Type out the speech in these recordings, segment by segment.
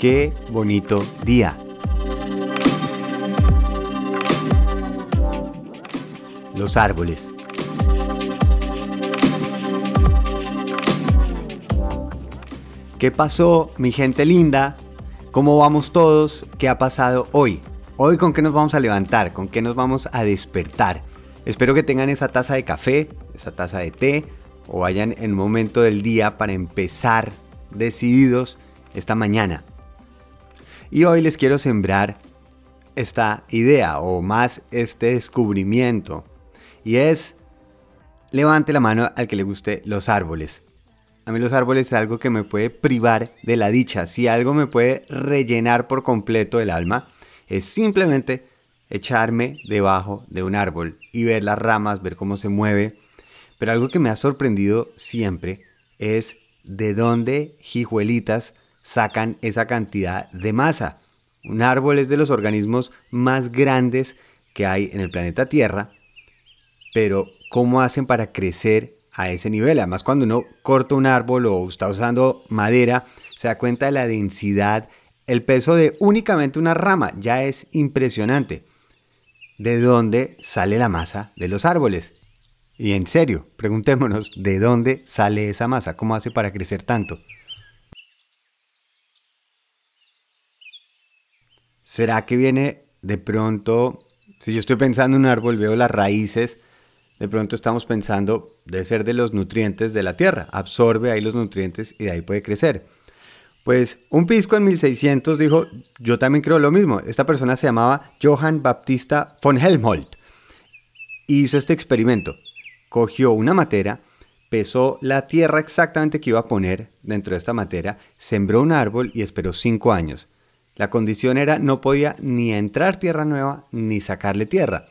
Qué bonito día. Los árboles. ¿Qué pasó, mi gente linda? ¿Cómo vamos todos? ¿Qué ha pasado hoy? Hoy con qué nos vamos a levantar, con qué nos vamos a despertar. Espero que tengan esa taza de café, esa taza de té o vayan en un momento del día para empezar decididos esta mañana. Y hoy les quiero sembrar esta idea o más este descubrimiento. Y es, levante la mano al que le guste los árboles. A mí los árboles es algo que me puede privar de la dicha. Si algo me puede rellenar por completo el alma, es simplemente echarme debajo de un árbol y ver las ramas, ver cómo se mueve. Pero algo que me ha sorprendido siempre es de dónde jijuelitas sacan esa cantidad de masa. Un árbol es de los organismos más grandes que hay en el planeta Tierra, pero ¿cómo hacen para crecer a ese nivel? Además, cuando uno corta un árbol o está usando madera, se da cuenta de la densidad, el peso de únicamente una rama, ya es impresionante. ¿De dónde sale la masa de los árboles? Y en serio, preguntémonos, ¿de dónde sale esa masa? ¿Cómo hace para crecer tanto? ¿Será que viene de pronto, si yo estoy pensando en un árbol, veo las raíces, de pronto estamos pensando, de ser de los nutrientes de la tierra, absorbe ahí los nutrientes y de ahí puede crecer. Pues un pisco en 1600 dijo, yo también creo lo mismo. Esta persona se llamaba Johann Baptista von Helmholtz. hizo este experimento. Cogió una matera, pesó la tierra exactamente que iba a poner dentro de esta matera, sembró un árbol y esperó cinco años. La condición era no podía ni entrar tierra nueva ni sacarle tierra.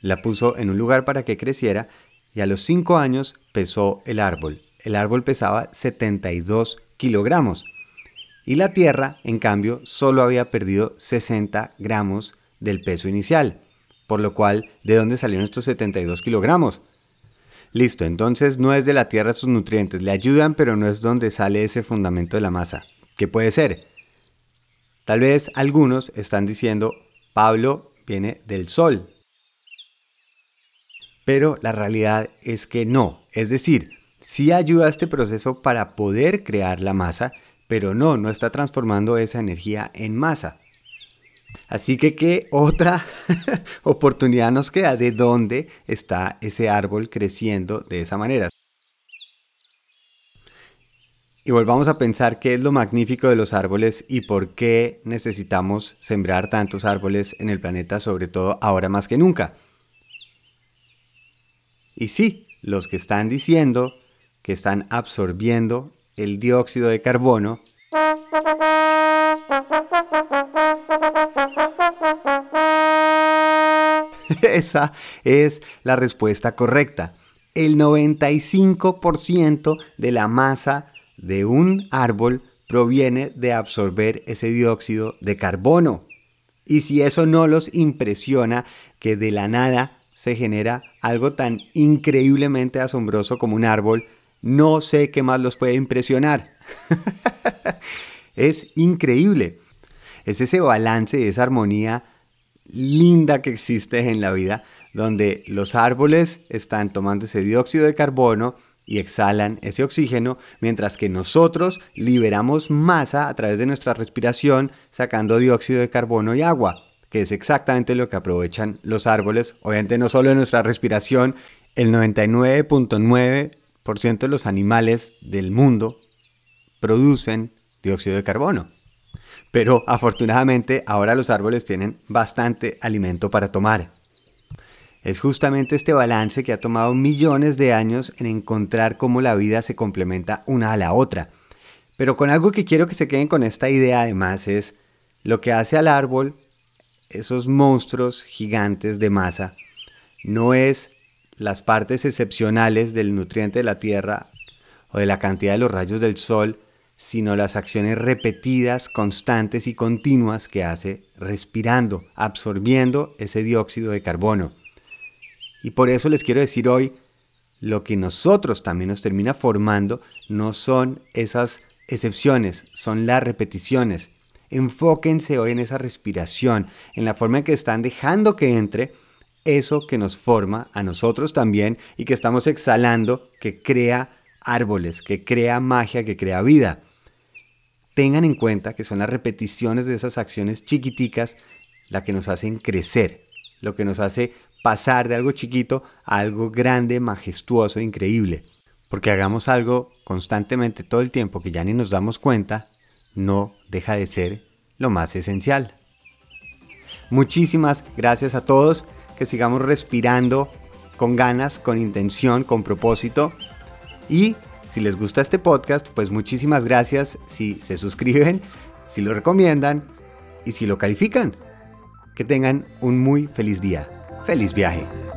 La puso en un lugar para que creciera y a los cinco años pesó el árbol. El árbol pesaba 72 kilogramos y la Tierra, en cambio, solo había perdido 60 gramos del peso inicial, por lo cual, ¿de dónde salieron estos 72 kilogramos? Listo, entonces no es de la Tierra sus nutrientes, le ayudan, pero no es donde sale ese fundamento de la masa. ¿Qué puede ser? Tal vez algunos están diciendo, Pablo viene del Sol. Pero la realidad es que no, es decir, sí ayuda a este proceso para poder crear la masa, pero no, no está transformando esa energía en masa. Así que, ¿qué otra oportunidad nos queda? ¿De dónde está ese árbol creciendo de esa manera? Y volvamos a pensar qué es lo magnífico de los árboles y por qué necesitamos sembrar tantos árboles en el planeta, sobre todo ahora más que nunca. Y sí, los que están diciendo que están absorbiendo el dióxido de carbono Esa es la respuesta correcta. El 95% de la masa de un árbol proviene de absorber ese dióxido de carbono. Y si eso no los impresiona, que de la nada se genera algo tan increíblemente asombroso como un árbol, no sé qué más los puede impresionar. es increíble. Es ese balance, esa armonía linda que existe en la vida, donde los árboles están tomando ese dióxido de carbono y exhalan ese oxígeno, mientras que nosotros liberamos masa a través de nuestra respiración, sacando dióxido de carbono y agua, que es exactamente lo que aprovechan los árboles, obviamente no solo en nuestra respiración, el 99.9 de los animales del mundo producen dióxido de carbono. Pero afortunadamente ahora los árboles tienen bastante alimento para tomar. Es justamente este balance que ha tomado millones de años en encontrar cómo la vida se complementa una a la otra. Pero con algo que quiero que se queden con esta idea además es lo que hace al árbol, esos monstruos gigantes de masa, no es las partes excepcionales del nutriente de la tierra o de la cantidad de los rayos del sol, sino las acciones repetidas, constantes y continuas que hace respirando, absorbiendo ese dióxido de carbono. Y por eso les quiero decir hoy, lo que nosotros también nos termina formando no son esas excepciones, son las repeticiones. Enfóquense hoy en esa respiración, en la forma en que están dejando que entre eso que nos forma a nosotros también y que estamos exhalando, que crea árboles, que crea magia, que crea vida. Tengan en cuenta que son las repeticiones de esas acciones chiquiticas las que nos hacen crecer, lo que nos hace pasar de algo chiquito a algo grande, majestuoso, increíble. Porque hagamos algo constantemente todo el tiempo que ya ni nos damos cuenta, no deja de ser lo más esencial. Muchísimas gracias a todos, que sigamos respirando con ganas, con intención, con propósito. Y si les gusta este podcast, pues muchísimas gracias si se suscriben, si lo recomiendan y si lo califican. Que tengan un muy feliz día. Feliz viaje.